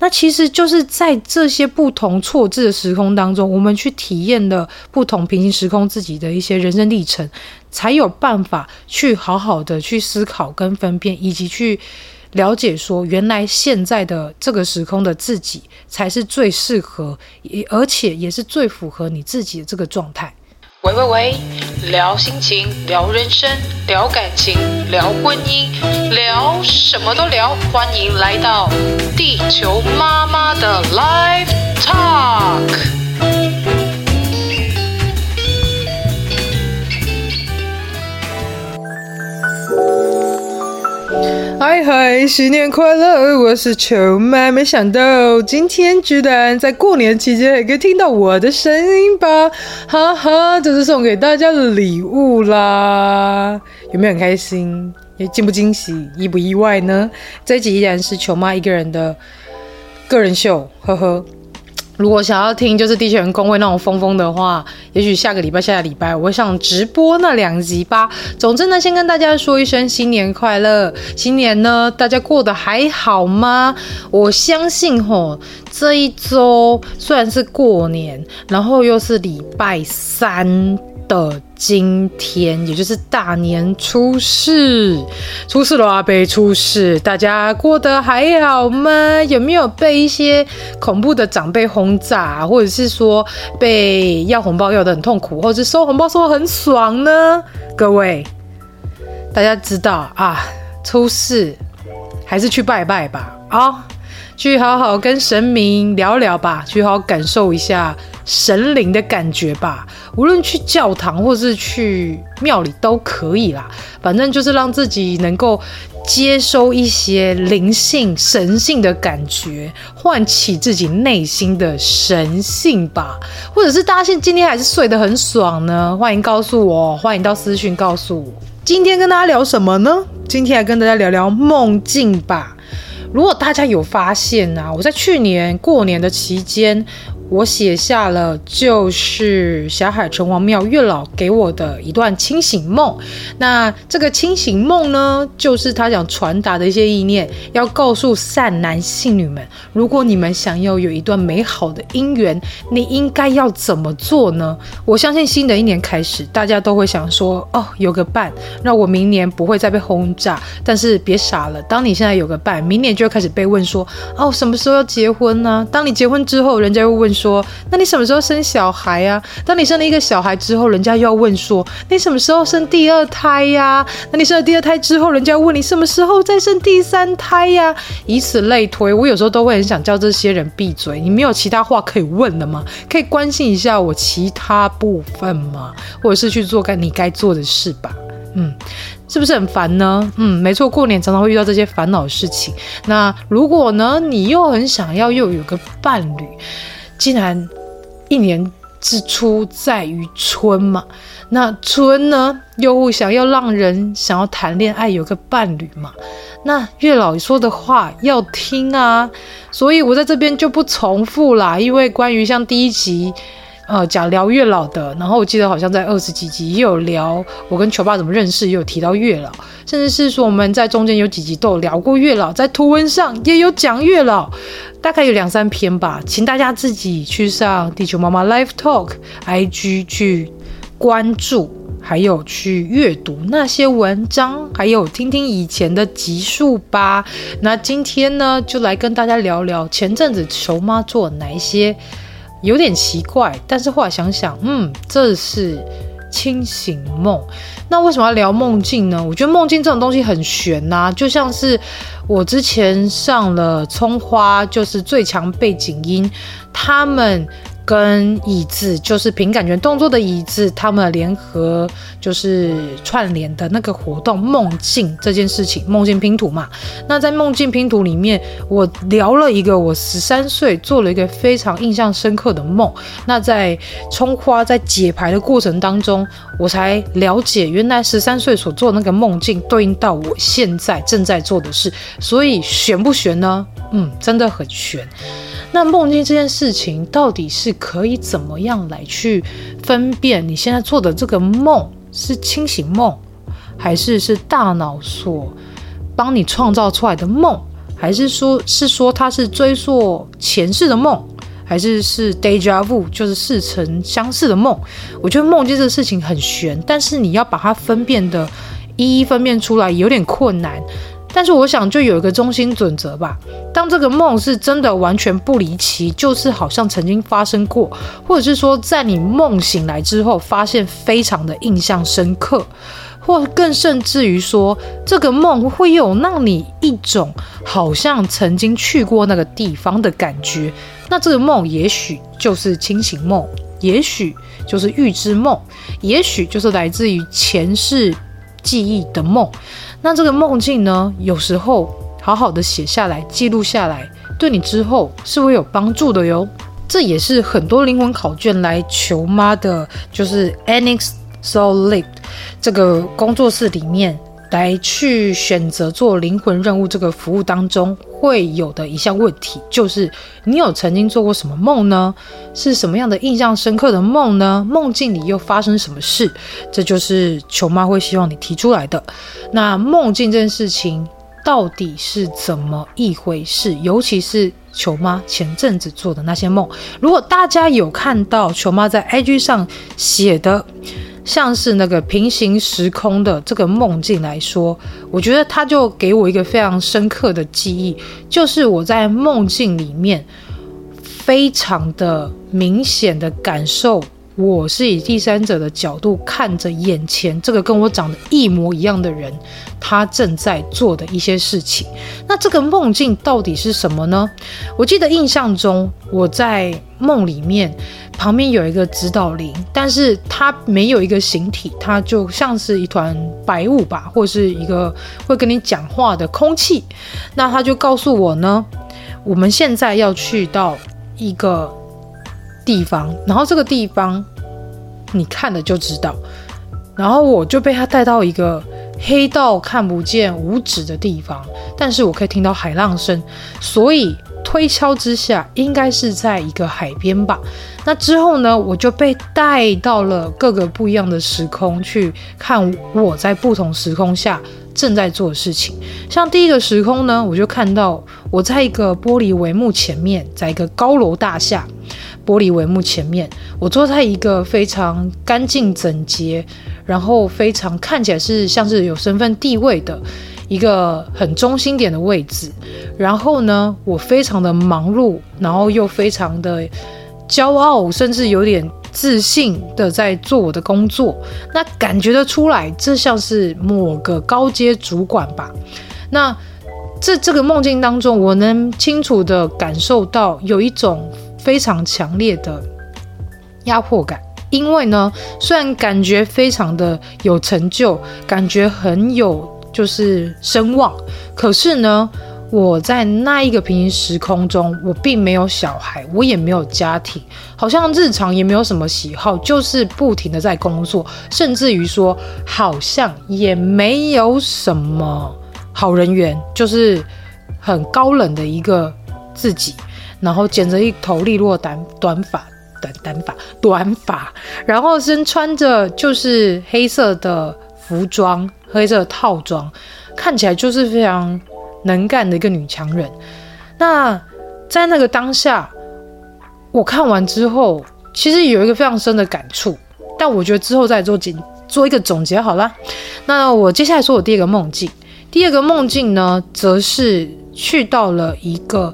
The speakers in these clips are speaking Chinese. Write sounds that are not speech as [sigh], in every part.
那其实就是在这些不同错置的时空当中，我们去体验了不同平行时空自己的一些人生历程，才有办法去好好的去思考跟分辨，以及去了解说，原来现在的这个时空的自己才是最适合，而且也是最符合你自己的这个状态。喂喂喂，聊心情，聊人生，聊感情，聊婚姻，聊什么都聊。欢迎来到地球妈妈的 Live Talk。嗨嗨，新年快乐！我是球妈，没想到今天居然在过年期间也可以听到我的声音吧，哈哈，这是送给大家的礼物啦，有没有很开心？也惊不惊喜？意不意外呢？这一集依然是球妈一个人的个人秀，呵呵。如果想要听就是地球人公会那种疯疯的话，也许下个礼拜、下个礼拜我会上直播那两集吧。总之呢，先跟大家说一声新年快乐！新年呢，大家过得还好吗？我相信吼，这一周虽然是过年，然后又是礼拜三。的今天，也就是大年初四，初四了啊，被初四，大家过得还好吗？有没有被一些恐怖的长辈轰炸，或者是说被要红包要得很痛苦，或者是收红包收得很爽呢？各位，大家知道啊，初四还是去拜拜吧，啊，去好好跟神明聊聊吧，去好好感受一下。神灵的感觉吧，无论去教堂或是去庙里都可以啦。反正就是让自己能够接收一些灵性、神性的感觉，唤起自己内心的神性吧。或者是大家现今天还是睡得很爽呢？欢迎告诉我，欢迎到私讯告诉我。今天跟大家聊什么呢？今天来跟大家聊聊梦境吧。如果大家有发现啊，我在去年过年的期间。我写下了，就是霞海城隍庙月老给我的一段清醒梦。那这个清醒梦呢，就是他想传达的一些意念，要告诉善男信女们，如果你们想要有一段美好的姻缘，你应该要怎么做呢？我相信新的一年开始，大家都会想说，哦，有个伴，那我明年不会再被轰炸。但是别傻了，当你现在有个伴，明年就会开始被问说，哦，什么时候要结婚呢？当你结婚之后，人家又问说。那你什么时候生小孩呀？当你生了一个小孩之后，人家又要问说，你什么时候生第二胎呀？那你生了第二胎之后，人家问你什么时候再生第三胎呀？以此类推，我有时候都会很想叫这些人闭嘴。你没有其他话可以问了吗？可以关心一下我其他部分吗？或者是去做该你该做的事吧？嗯，是不是很烦呢？嗯，没错，过年常常会遇到这些烦恼的事情。那如果呢，你又很想要又有个伴侣？既然一年之初在于春嘛，那春呢又想要让人想要谈恋爱，有个伴侣嘛，那月老说的话要听啊，所以我在这边就不重复啦，因为关于像第一集。呃，讲聊月老的，然后我记得好像在二十几集也有聊我跟球爸怎么认识，也有提到月老，甚至是说我们在中间有几集都有聊过月老，在图文上也有讲月老，大概有两三篇吧，请大家自己去上地球妈妈 Live Talk IG 去关注，还有去阅读那些文章，还有听听以前的集数吧。那今天呢，就来跟大家聊聊前阵子球妈做哪一些。有点奇怪，但是后来想想，嗯，这是清醒梦。那为什么要聊梦境呢？我觉得梦境这种东西很玄呐、啊，就像是我之前上了葱花，就是最强背景音，他们。跟椅子，就是凭感觉动作的椅子，他们联合就是串联的那个活动梦境这件事情，梦境拼图嘛。那在梦境拼图里面，我聊了一个我十三岁做了一个非常印象深刻的梦。那在葱花在解牌的过程当中，我才了解原来十三岁所做的那个梦境对应到我现在正在做的事。所以悬不悬呢？嗯，真的很悬。那梦境这件事情到底是可以怎么样来去分辨你现在做的这个梦是清醒梦，还是是大脑所帮你创造出来的梦，还是说是说它是追溯前世的梦，还是是 déjà vu 就是似曾相识的梦？我觉得梦境这个事情很玄，但是你要把它分辨的一一分辨出来有点困难。但是我想，就有一个中心准则吧。当这个梦是真的完全不离奇，就是好像曾经发生过，或者是说在你梦醒来之后，发现非常的印象深刻，或更甚至于说，这个梦会有让你一种好像曾经去过那个地方的感觉。那这个梦也许就是清醒梦，也许就是预知梦，也许就是来自于前世记忆的梦。那这个梦境呢，有时候好好的写下来、记录下来，对你之后是会有帮助的哟。这也是很多灵魂考卷来求妈的，就是 Annex Soul Link 这个工作室里面来去选择做灵魂任务这个服务当中会有的一项问题，就是你有曾经做过什么梦呢？是什么样的印象深刻的梦呢？梦境里又发生什么事？这就是球妈会希望你提出来的。那梦境这件事情到底是怎么一回事？尤其是球妈前阵子做的那些梦，如果大家有看到球妈在 IG 上写的。像是那个平行时空的这个梦境来说，我觉得它就给我一个非常深刻的记忆，就是我在梦境里面非常的明显的感受。我是以第三者的角度看着眼前这个跟我长得一模一样的人，他正在做的一些事情。那这个梦境到底是什么呢？我记得印象中我在梦里面旁边有一个指导灵，但是他没有一个形体，他就像是一团白雾吧，或是一个会跟你讲话的空气。那他就告诉我呢，我们现在要去到一个。地方，然后这个地方你看了就知道，然后我就被他带到一个黑到看不见五指的地方，但是我可以听到海浪声，所以推敲之下应该是在一个海边吧。那之后呢，我就被带到了各个不一样的时空去看我在不同时空下正在做的事情。像第一个时空呢，我就看到我在一个玻璃帷幕前面，在一个高楼大厦。玻璃帷幕前面，我坐在一个非常干净整洁，然后非常看起来是像是有身份地位的一个很中心点的位置。然后呢，我非常的忙碌，然后又非常的骄傲，甚至有点自信的在做我的工作。那感觉得出来，这像是某个高阶主管吧？那这这个梦境当中，我能清楚的感受到有一种。非常强烈的压迫感，因为呢，虽然感觉非常的有成就，感觉很有就是声望，可是呢，我在那一个平行时空中，我并没有小孩，我也没有家庭，好像日常也没有什么喜好，就是不停的在工作，甚至于说，好像也没有什么好人缘，就是很高冷的一个自己。然后剪着一头利落短短发，短短发，短发，然后身穿着就是黑色的服装，黑色的套装，看起来就是非常能干的一个女强人。那在那个当下，我看完之后，其实有一个非常深的感触，但我觉得之后再做总做一个总结好了。那我接下来说我第二个梦境，第二个梦境呢，则是去到了一个。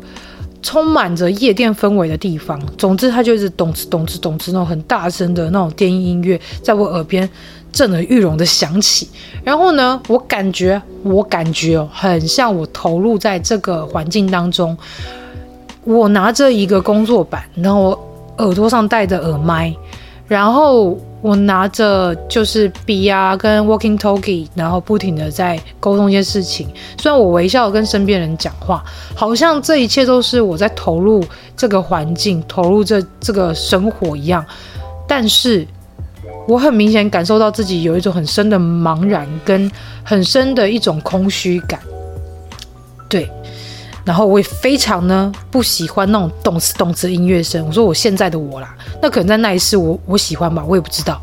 充满着夜店氛围的地方，总之它就是咚哧咚哧咚哧那种很大声的那种电音音乐，在我耳边震耳欲聋的响起。然后呢，我感觉，我感觉哦，很像我投入在这个环境当中。我拿着一个工作板，然后我耳朵上戴着耳麦，然后我拿着就是笔啊跟 walking talkie，然后不停的在沟通一些事情。虽然我微笑跟身边人讲话，好像这一切都是我在投入这个环境，投入这这个生活一样，但是我很明显感受到自己有一种很深的茫然，跟很深的一种空虚感。对。然后我也非常呢不喜欢那种动次动次的音乐声。我说我现在的我啦，那可能在那一世我我喜欢吧，我也不知道。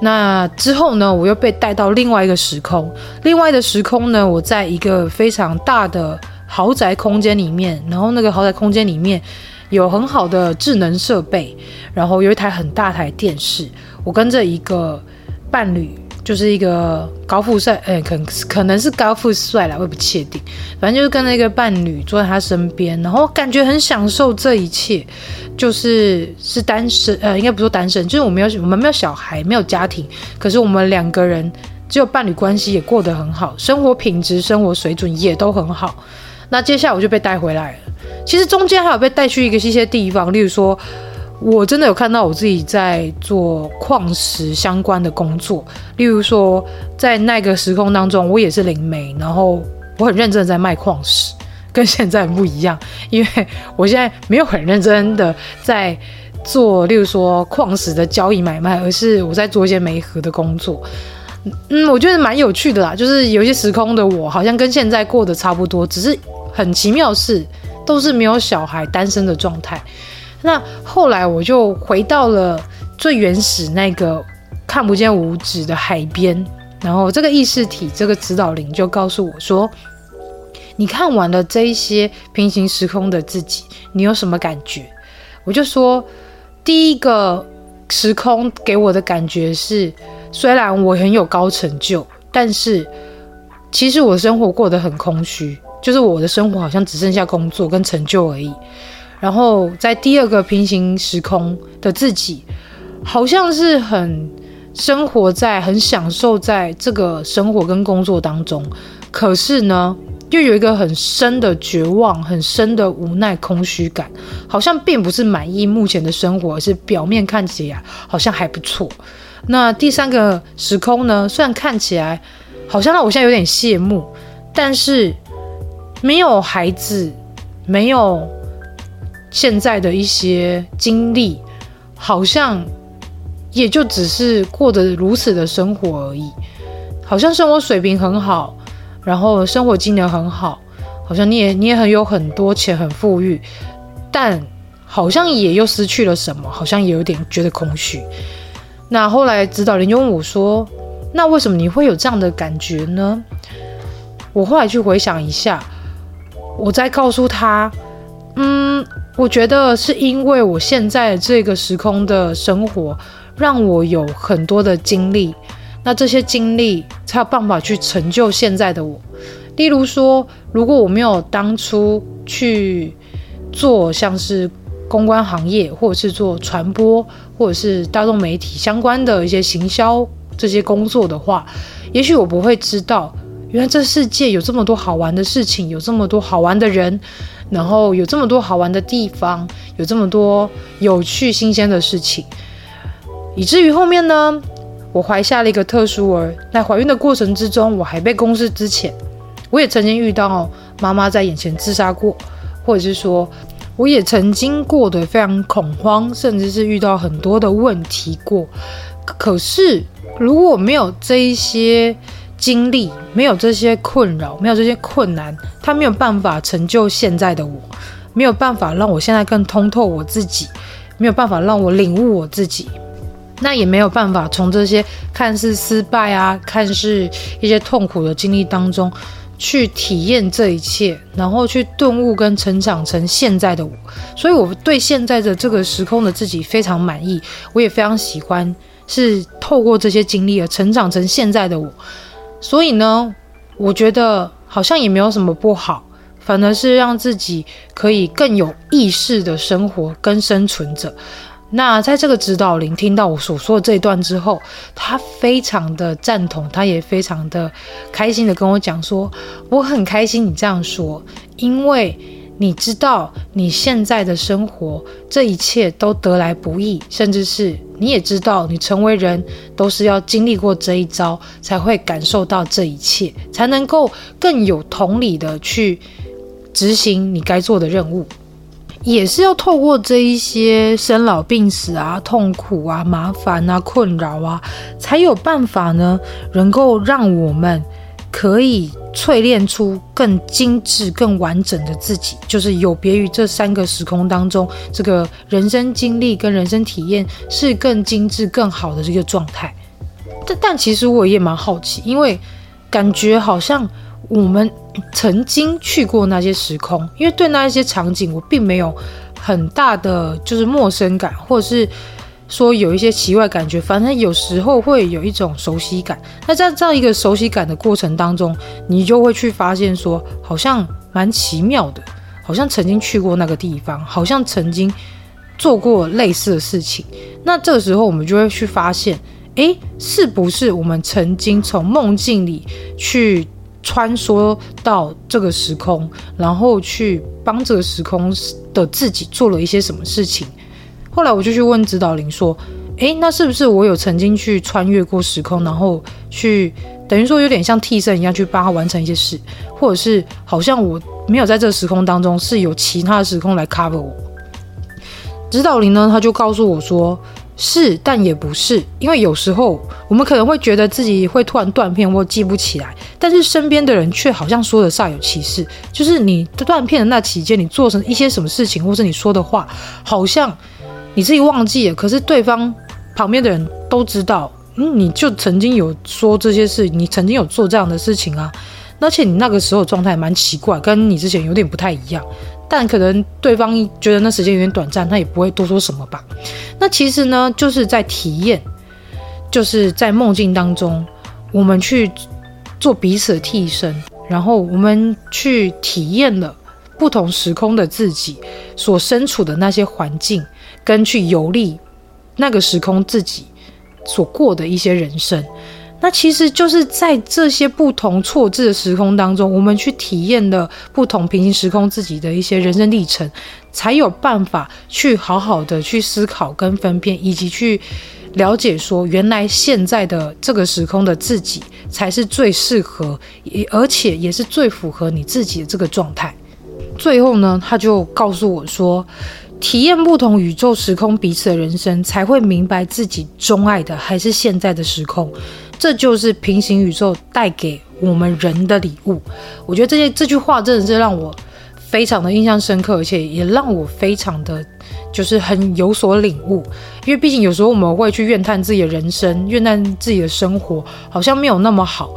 那之后呢，我又被带到另外一个时空，另外的时空呢，我在一个非常大的豪宅空间里面，然后那个豪宅空间里面有很好的智能设备，然后有一台很大台电视，我跟着一个伴侣。就是一个高富帅，哎、欸，可可能是高富帅啦，我也不确定。反正就是跟那个伴侣坐在他身边，然后感觉很享受这一切。就是是单身，呃，应该不说单身，就是我没有我们没有小孩，没有家庭，可是我们两个人只有伴侣关系，也过得很好，生活品质、生活水准也都很好。那接下来我就被带回来了。其实中间还有被带去一个一些地方，例如说。我真的有看到我自己在做矿石相关的工作，例如说，在那个时空当中，我也是灵媒，然后我很认真的在卖矿石，跟现在不一样，因为我现在没有很认真的在做，例如说矿石的交易买卖，而是我在做一些媒合的工作。嗯，我觉得蛮有趣的啦，就是有些时空的我，好像跟现在过得差不多，只是很奇妙是，都是没有小孩、单身的状态。那后来我就回到了最原始那个看不见五指的海边，然后这个意识体，这个指导灵就告诉我说：“你看完了这一些平行时空的自己，你有什么感觉？”我就说：“第一个时空给我的感觉是，虽然我很有高成就，但是其实我生活过得很空虚，就是我的生活好像只剩下工作跟成就而已。”然后在第二个平行时空的自己，好像是很生活在、很享受在这个生活跟工作当中，可是呢，又有一个很深的绝望、很深的无奈、空虚感，好像并不是满意目前的生活，而是表面看起来好像还不错。那第三个时空呢，虽然看起来好像让我现在有点羡慕，但是没有孩子，没有。现在的一些经历，好像也就只是过得如此的生活而已。好像生活水平很好，然后生活机能很好，好像你也你也很有很多钱，很富裕，但好像也又失去了什么，好像也有点觉得空虚。那后来指导人就问我说：“那为什么你会有这样的感觉呢？”我后来去回想一下，我再告诉他：“嗯。”我觉得是因为我现在这个时空的生活，让我有很多的经历，那这些经历才有办法去成就现在的我。例如说，如果我没有当初去做像是公关行业，或者是做传播，或者是大众媒体相关的一些行销这些工作的话，也许我不会知道，原来这世界有这么多好玩的事情，有这么多好玩的人。然后有这么多好玩的地方，有这么多有趣新鲜的事情，以至于后面呢，我怀下了一个特殊儿。在怀孕的过程之中，我还被公示之前，我也曾经遇到妈妈在眼前自杀过，或者是说，我也曾经过得非常恐慌，甚至是遇到很多的问题过。可是如果没有这一些，经历没有这些困扰，没有这些困难，他没有办法成就现在的我，没有办法让我现在更通透我自己，没有办法让我领悟我自己，那也没有办法从这些看似失败啊，看似一些痛苦的经历当中去体验这一切，然后去顿悟跟成长成现在的我。所以我对现在的这个时空的自己非常满意，我也非常喜欢，是透过这些经历而成长成现在的我。所以呢，我觉得好像也没有什么不好，反而是让自己可以更有意识的生活跟生存着。那在这个指导灵听到我所说的这一段之后，他非常的赞同，他也非常的开心的跟我讲说：“我很开心你这样说，因为你知道你现在的生活这一切都得来不易，甚至是你也知道你成为人都是要经历过这一遭才会感受到这一切，才能够更有同理的去执行你该做的任务。”也是要透过这一些生老病死啊、痛苦啊、麻烦啊、困扰啊，才有办法呢，能够让我们可以淬炼出更精致、更完整的自己，就是有别于这三个时空当中，这个人生经历跟人生体验是更精致、更好的这个状态。但但其实我也蛮好奇，因为感觉好像。我们曾经去过那些时空，因为对那一些场景我并没有很大的就是陌生感，或者是说有一些奇怪感觉。反正有时候会有一种熟悉感。那在这样一个熟悉感的过程当中，你就会去发现说，好像蛮奇妙的，好像曾经去过那个地方，好像曾经做过类似的事情。那这个时候我们就会去发现，诶，是不是我们曾经从梦境里去。穿梭到这个时空，然后去帮这个时空的自己做了一些什么事情。后来我就去问指导灵说：“诶，那是不是我有曾经去穿越过时空，然后去等于说有点像替身一样去帮他完成一些事，或者是好像我没有在这个时空当中，是有其他的时空来 cover 我？”指导灵呢，他就告诉我说。是，但也不是，因为有时候我们可能会觉得自己会突然断片或记不起来，但是身边的人却好像说的煞有其事。就是你断片的那期间，你做成一些什么事情，或是你说的话，好像你自己忘记了，可是对方旁边的人都知道，嗯，你就曾经有说这些事，你曾经有做这样的事情啊，而且你那个时候状态蛮奇怪，跟你之前有点不太一样。但可能对方觉得那时间有点短暂，他也不会多说什么吧。那其实呢，就是在体验，就是在梦境当中，我们去做彼此的替身，然后我们去体验了不同时空的自己所身处的那些环境，跟去游历那个时空自己所过的一些人生。那其实就是在这些不同错置的时空当中，我们去体验了不同平行时空自己的一些人生历程，才有办法去好好的去思考跟分辨，以及去了解说，原来现在的这个时空的自己才是最适合，而且也是最符合你自己的这个状态。最后呢，他就告诉我说，体验不同宇宙时空彼此的人生，才会明白自己钟爱的还是现在的时空。这就是平行宇宙带给我们人的礼物。我觉得这些这句话真的是让我非常的印象深刻，而且也让我非常的就是很有所领悟。因为毕竟有时候我们会去怨叹自己的人生，怨叹自己的生活好像没有那么好，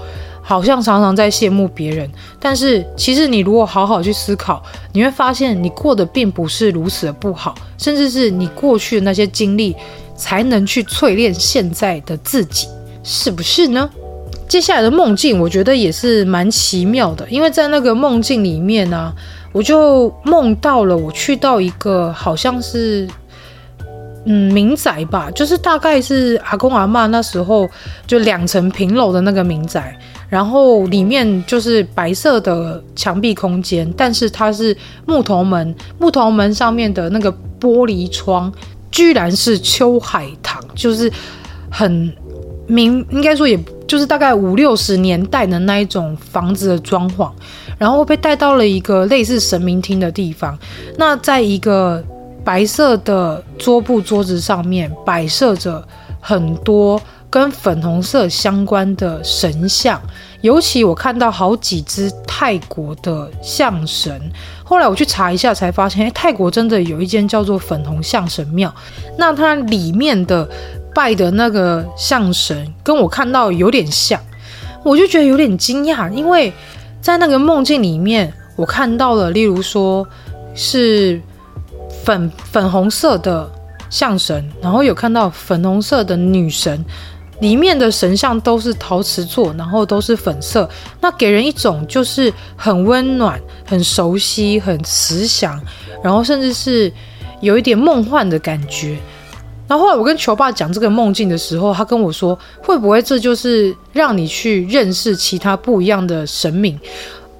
好像常常在羡慕别人。但是其实你如果好好去思考，你会发现你过得并不是如此的不好，甚至是你过去的那些经历才能去淬炼现在的自己。是不是呢？接下来的梦境，我觉得也是蛮奇妙的，因为在那个梦境里面呢、我就梦到了我去到一个好像是嗯民宅吧，就是大概是阿公阿嬷那时候就两层平楼的那个民宅，然后里面就是白色的墙壁空间，但是它是木头门，木头门上面的那个玻璃窗居然是秋海棠，就是很。明应该说，也就是大概五六十年代的那一种房子的装潢，然后被带到了一个类似神明厅的地方。那在一个白色的桌布桌子上面摆设着很多跟粉红色相关的神像，尤其我看到好几只泰国的象神。后来我去查一下，才发现，哎，泰国真的有一间叫做粉红象神庙。那它里面的。拜的那个象神跟我看到有点像，我就觉得有点惊讶，因为在那个梦境里面，我看到了，例如说是粉粉红色的象神，然后有看到粉红色的女神，里面的神像都是陶瓷做，然后都是粉色，那给人一种就是很温暖、很熟悉、很慈祥，然后甚至是有一点梦幻的感觉。然后后来我跟球爸讲这个梦境的时候，他跟我说，会不会这就是让你去认识其他不一样的神明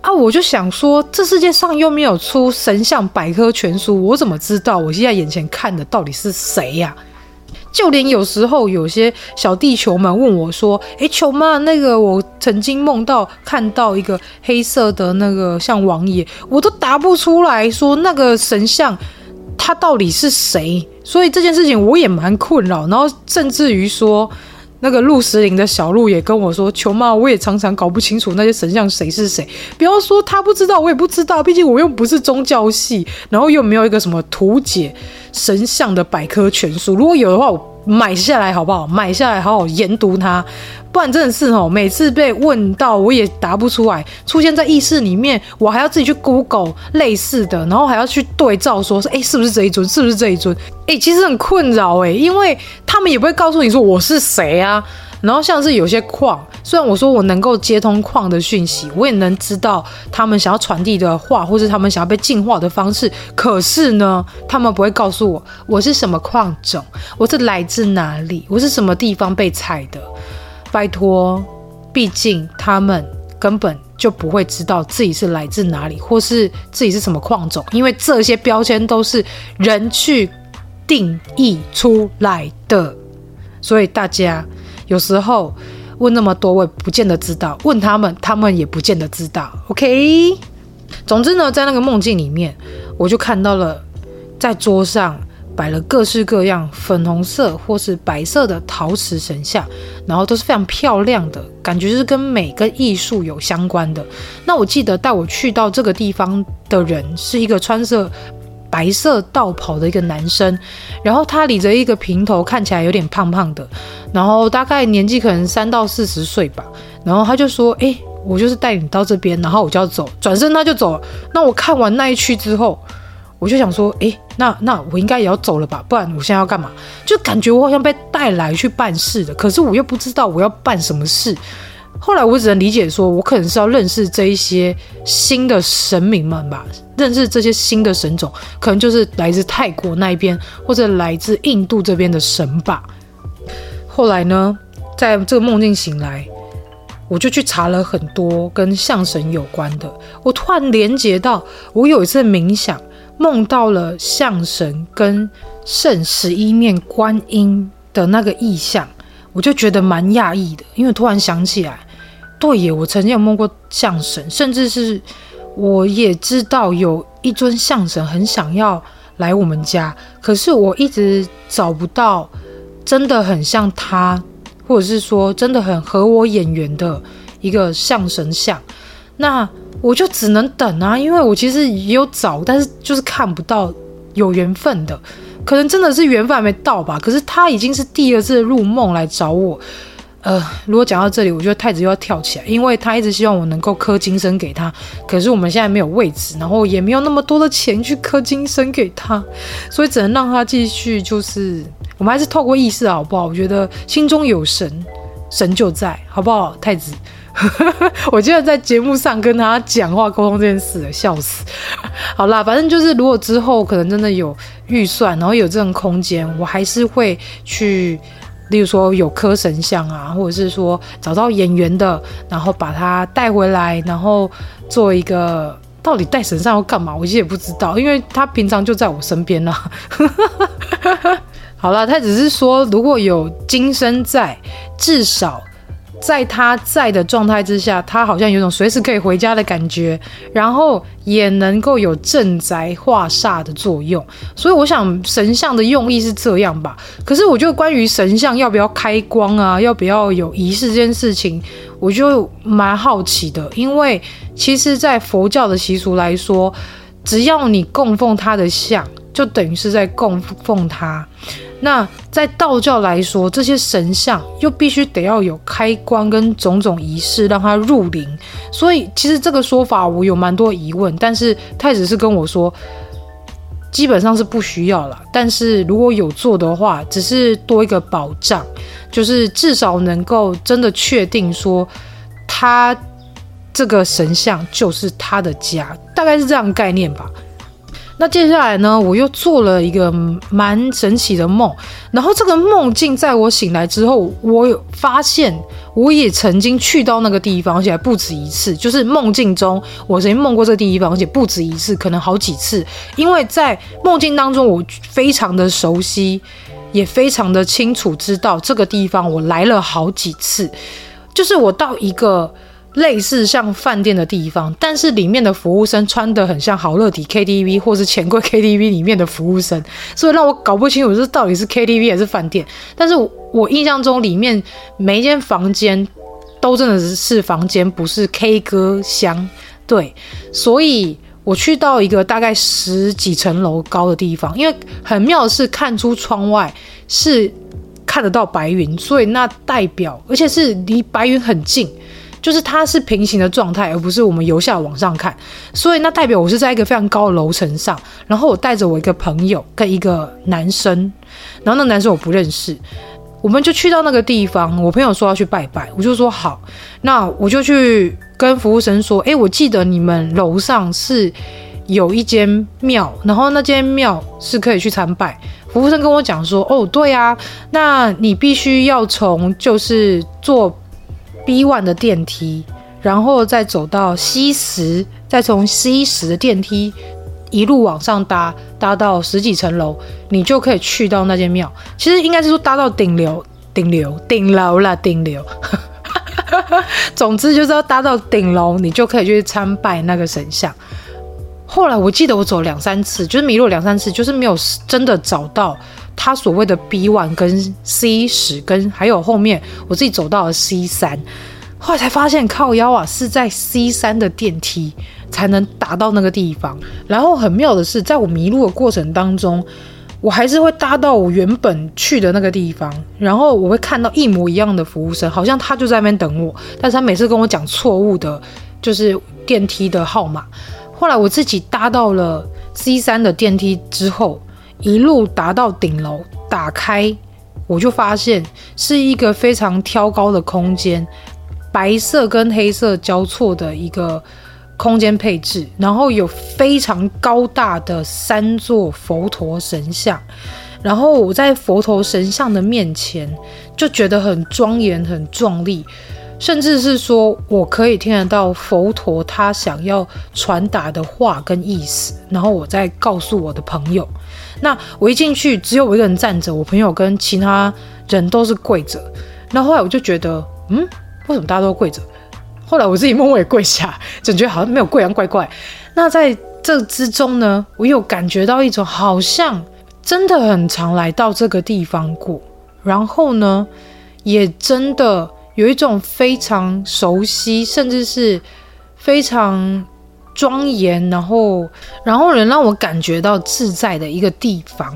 啊？我就想说，这世界上又没有出神像百科全书，我怎么知道我现在眼前看的到底是谁呀？就连有时候有些小地球们问我说：“诶，球妈，那个我曾经梦到看到一个黑色的那个像王爷，我都答不出来说那个神像。”他到底是谁？所以这件事情我也蛮困扰，然后甚至于说，那个鹿石林的小鹿也跟我说：“球妈，我也常常搞不清楚那些神像谁是谁。不要说他不知道，我也不知道，毕竟我又不是宗教系，然后又没有一个什么图解神像的百科全书。如果有的话，我。”买下来好不好？买下来好好研读它，不然真的是哦，每次被问到我也答不出来，出现在意识里面，我还要自己去 Google 类似的，然后还要去对照说，说、欸、是诶是不是这一尊？是不是这一尊？诶、其实很困扰诶，因为他们也不会告诉你说我是谁啊。然后像是有些矿，虽然我说我能够接通矿的讯息，我也能知道他们想要传递的话，或是他们想要被净化的方式，可是呢，他们不会告诉我我是什么矿种，我是来自哪里，我是什么地方被采的。拜托，毕竟他们根本就不会知道自己是来自哪里，或是自己是什么矿种，因为这些标签都是人去定义出来的，所以大家。有时候问那么多，我也不见得知道；问他们，他们也不见得知道。OK，总之呢，在那个梦境里面，我就看到了在桌上摆了各式各样粉红色或是白色的陶瓷神像，然后都是非常漂亮的，感觉是跟美跟艺术有相关的。那我记得带我去到这个地方的人是一个穿着白色道袍的一个男生，然后他理着一个平头，看起来有点胖胖的，然后大概年纪可能三到四十岁吧。然后他就说：“哎，我就是带你到这边，然后我就要走。”转身他就走了。那我看完那一区之后，我就想说：“哎，那那我应该也要走了吧？不然我现在要干嘛？就感觉我好像被带来去办事的，可是我又不知道我要办什么事。”后来我只能理解说，我可能是要认识这一些新的神明们吧，认识这些新的神种，可能就是来自泰国那一边，或者来自印度这边的神吧。后来呢，在这个梦境醒来，我就去查了很多跟象神有关的。我突然连结到，我有一次冥想，梦到了象神跟圣十一面观音的那个意象，我就觉得蛮讶异的，因为突然想起来。对耶，我曾经有梦过象神，甚至是我也知道有一尊象神很想要来我们家，可是我一直找不到真的很像他，或者是说真的很合我眼缘的一个象神像。那我就只能等啊，因为我其实也有找，但是就是看不到有缘分的，可能真的是缘分还没到吧。可是他已经是第二次入梦来找我。呃，如果讲到这里，我觉得太子又要跳起来，因为他一直希望我能够磕金身给他，可是我们现在没有位置，然后也没有那么多的钱去磕金身给他，[laughs] 所以只能让他继续，就是我们还是透过意识好不好？我觉得心中有神，神就在，好不好？太子，[laughs] 我记得在节目上跟他讲话沟通这件事，笑死。[laughs] 好啦，反正就是如果之后可能真的有预算，然后有这种空间，我还是会去。例如说有颗神像啊，或者是说找到演员的，然后把他带回来，然后做一个到底带神像要干嘛？我其实也不知道，因为他平常就在我身边 [laughs] 啦。好了，他只是说如果有今生在，至少。在他在的状态之下，他好像有种随时可以回家的感觉，然后也能够有镇宅化煞的作用。所以我想神像的用意是这样吧。可是我觉得关于神像要不要开光啊，要不要有仪式这件事情，我就蛮好奇的。因为其实，在佛教的习俗来说，只要你供奉他的像，就等于是在供奉他。那在道教来说，这些神像又必须得要有开光跟种种仪式让它入灵，所以其实这个说法我有蛮多疑问。但是太子是跟我说，基本上是不需要了。但是如果有做的话，只是多一个保障，就是至少能够真的确定说，他这个神像就是他的家，大概是这样概念吧。那接下来呢，我又做了一个蛮神奇的梦，然后这个梦境在我醒来之后，我有发现我也曾经去到那个地方，而且还不止一次。就是梦境中，我曾经梦过这个地方，而且不止一次，可能好几次。因为在梦境当中，我非常的熟悉，也非常的清楚知道这个地方我来了好几次。就是我到一个。类似像饭店的地方，但是里面的服务生穿得很像好乐迪 KTV 或是钱柜 KTV 里面的服务生，所以让我搞不清楚这到底是 KTV 还是饭店。但是我印象中里面每一间房间都真的是房间，不是 K 歌箱。对，所以我去到一个大概十几层楼高的地方，因为很妙的是看出窗外是看得到白云，所以那代表而且是离白云很近。就是它是平行的状态，而不是我们由下往上看，所以那代表我是在一个非常高的楼层上，然后我带着我一个朋友跟一个男生，然后那男生我不认识，我们就去到那个地方，我朋友说要去拜拜，我就说好，那我就去跟服务生说，哎，我记得你们楼上是有一间庙，然后那间庙是可以去参拜。服务生跟我讲说，哦，对啊，那你必须要从就是坐。B one 的电梯，然后再走到 C 十，再从 C 十的电梯一路往上搭，搭到十几层楼，你就可以去到那间庙。其实应该是说搭到顶楼，顶楼，顶楼啦，顶楼。[laughs] 总之就是要搭到顶楼，你就可以去参拜那个神像。后来我记得我走两三次，就是迷路两三次，就是没有真的找到。他所谓的 B one 跟 C 十跟还有后面我自己走到了 C 三，后来才发现靠腰啊，是在 C 三的电梯才能达到那个地方。然后很妙的是，在我迷路的过程当中，我还是会搭到我原本去的那个地方，然后我会看到一模一样的服务生，好像他就在那边等我，但是他每次跟我讲错误的，就是电梯的号码。后来我自己搭到了 C 三的电梯之后。一路达到顶楼，打开，我就发现是一个非常挑高的空间，白色跟黑色交错的一个空间配置，然后有非常高大的三座佛陀神像，然后我在佛陀神像的面前就觉得很庄严、很壮丽。甚至是说，我可以听得到佛陀他想要传达的话跟意思，然后我再告诉我的朋友。那我一进去，只有我一个人站着，我朋友跟其他人都是跪着。那后来我就觉得，嗯，为什么大家都跪着？后来我自己默默也跪下，总觉得好像没有跪一样怪怪。那在这之中呢，我有感觉到一种好像真的很常来到这个地方过，然后呢，也真的。有一种非常熟悉，甚至是非常庄严，然后然后能让我感觉到自在的一个地方。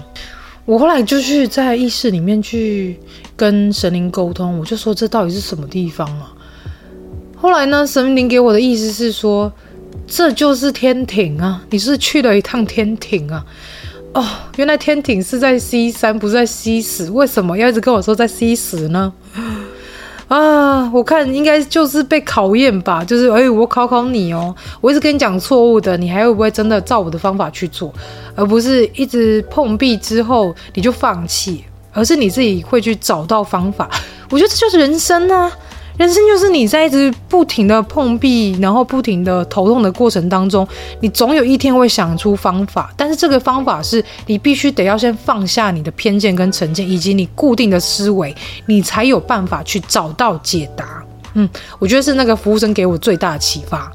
我后来就去在意识里面去跟神灵沟通，我就说，这到底是什么地方啊？后来呢，神灵给我的意思是说，这就是天庭啊！你是去了一趟天庭啊？哦，原来天庭是在 C 三，不是在 C 十，为什么要一直跟我说在 C 十呢？啊，我看应该就是被考验吧，就是哎、我考考你哦，我一直跟你讲错误的，你还会不会真的照我的方法去做，而不是一直碰壁之后你就放弃，而是你自己会去找到方法。我觉得这就是人生啊。人生就是你在一直不停的碰壁，然后不停的头痛的过程当中，你总有一天会想出方法。但是这个方法是你必须得要先放下你的偏见跟成见，以及你固定的思维，你才有办法去找到解答。嗯，我觉得是那个服务生给我最大的启发。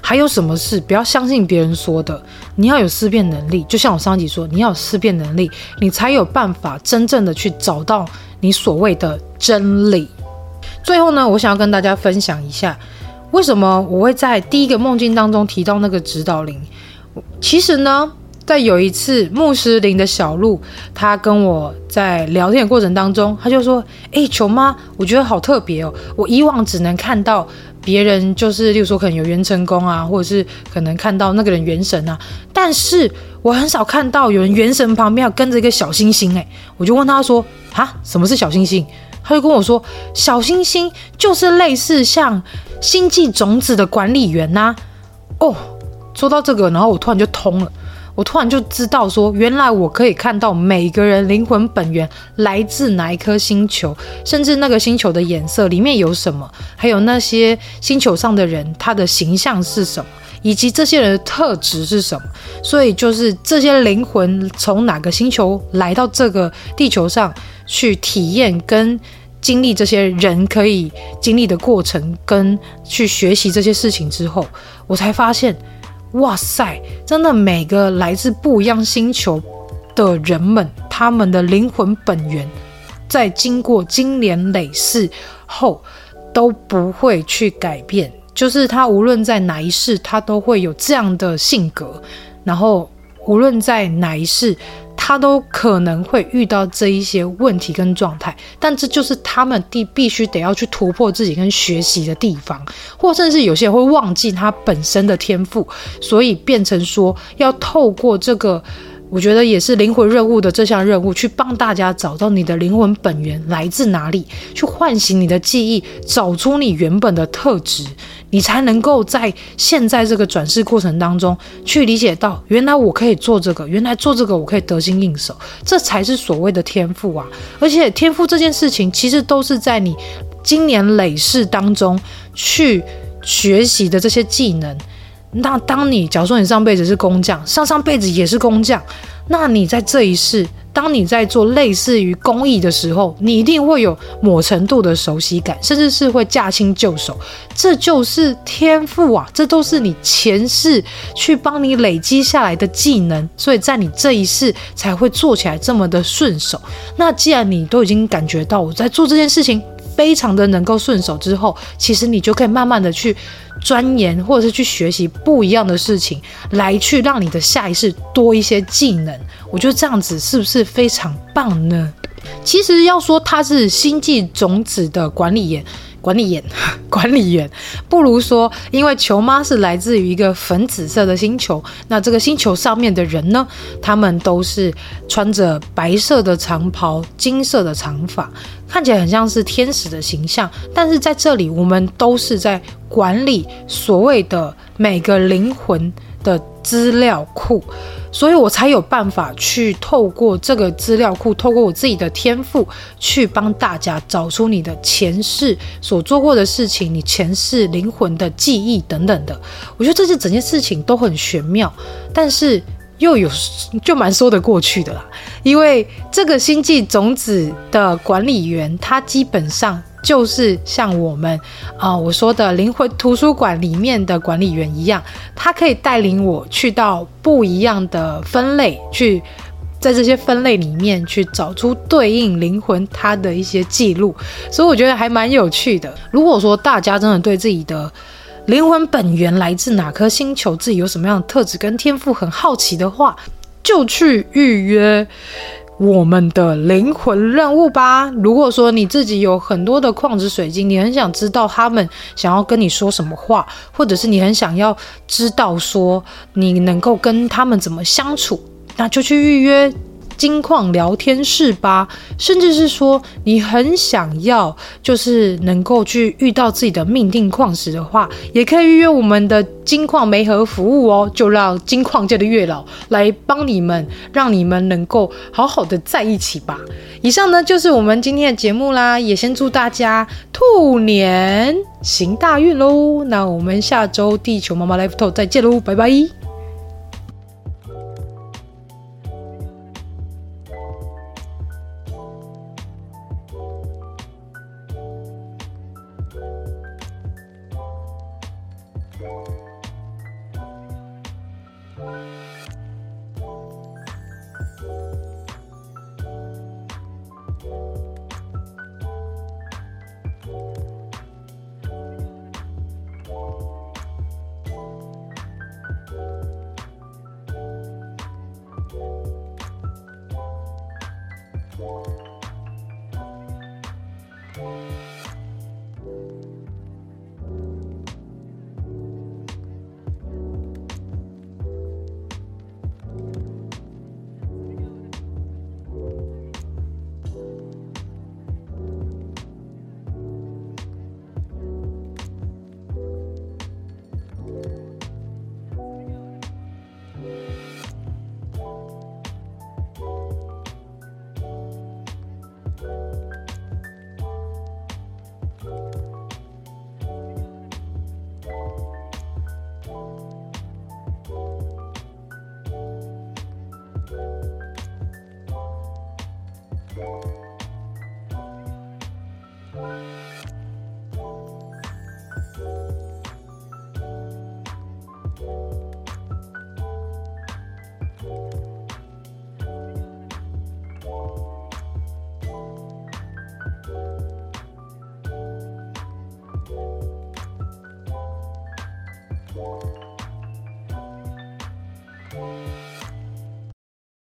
还有什么事不要相信别人说的，你要有思辨能力。就像我上集说，你要有思辨能力，你才有办法真正的去找到你所谓的真理。最后呢，我想要跟大家分享一下，为什么我会在第一个梦境当中提到那个指导灵。其实呢，在有一次穆斯林的小鹿，他跟我在聊天的过程当中，他就说：“哎，球妈，我觉得好特别哦。我以往只能看到别人，就是例如说可能有元成功啊，或者是可能看到那个人元神啊，但是我很少看到有人元神旁边要跟着一个小星星。哎，我就问他说：啊，什么是小星星？”他就跟我说：“小星星就是类似像星际种子的管理员呐。”哦，说到这个，然后我突然就通了。我突然就知道说，原来我可以看到每个人灵魂本源来自哪一颗星球，甚至那个星球的颜色里面有什么，还有那些星球上的人他的形象是什么，以及这些人的特质是什么。所以就是这些灵魂从哪个星球来到这个地球上去体验跟经历这些人可以经历的过程，跟去学习这些事情之后，我才发现。哇塞！真的，每个来自不一样星球的人们，他们的灵魂本源，在经过经年累世后都不会去改变。就是他无论在哪一世，他都会有这样的性格。然后无论在哪一世，他都可能会遇到这一些问题跟状态，但这就是他们必必须得要去突破自己跟学习的地方，或甚至有些人会忘记他本身的天赋，所以变成说要透过这个。我觉得也是灵魂任务的这项任务，去帮大家找到你的灵魂本源来自哪里，去唤醒你的记忆，找出你原本的特质，你才能够在现在这个转世过程当中去理解到，原来我可以做这个，原来做这个我可以得心应手，这才是所谓的天赋啊！而且天赋这件事情，其实都是在你今年累世当中去学习的这些技能。那当你假如说你上辈子是工匠，上上辈子也是工匠，那你在这一世，当你在做类似于工艺的时候，你一定会有某程度的熟悉感，甚至是会驾轻就熟。这就是天赋啊，这都是你前世去帮你累积下来的技能，所以在你这一世才会做起来这么的顺手。那既然你都已经感觉到我在做这件事情，非常的能够顺手之后，其实你就可以慢慢的去钻研，或者是去学习不一样的事情，来去让你的下一世多一些技能。我觉得这样子是不是非常棒呢？其实要说他是星际种子的管理员。管理员，[laughs] 管理员，不如说，因为球妈是来自于一个粉紫色的星球，那这个星球上面的人呢，他们都是穿着白色的长袍，金色的长发，看起来很像是天使的形象。但是在这里，我们都是在管理所谓的每个灵魂的资料库。所以我才有办法去透过这个资料库，透过我自己的天赋，去帮大家找出你的前世所做过的事情，你前世灵魂的记忆等等的。我觉得这些整件事情都很玄妙，但是又有就蛮说得过去的啦。因为这个星际种子的管理员，他基本上。就是像我们啊、我说的灵魂图书馆里面的管理员一样，他可以带领我去到不一样的分类，去在这些分类里面去找出对应灵魂它的一些记录，所以我觉得还蛮有趣的。如果说大家真的对自己的灵魂本源来自哪颗星球，自己有什么样的特质跟天赋很好奇的话，就去预约。我们的灵魂任务吧。如果说你自己有很多的矿石水晶，你很想知道他们想要跟你说什么话，或者是你很想要知道说你能够跟他们怎么相处，那就去预约。金矿聊天室吧，甚至是说你很想要，就是能够去遇到自己的命定矿石的话，也可以预约我们的金矿媒合服务哦。就让金矿界的月老来帮你们，让你们能够好好的在一起吧。以上呢就是我们今天的节目啦，也先祝大家兔年行大运喽。那我们下周地球妈妈 Live Talk 再见喽，拜拜。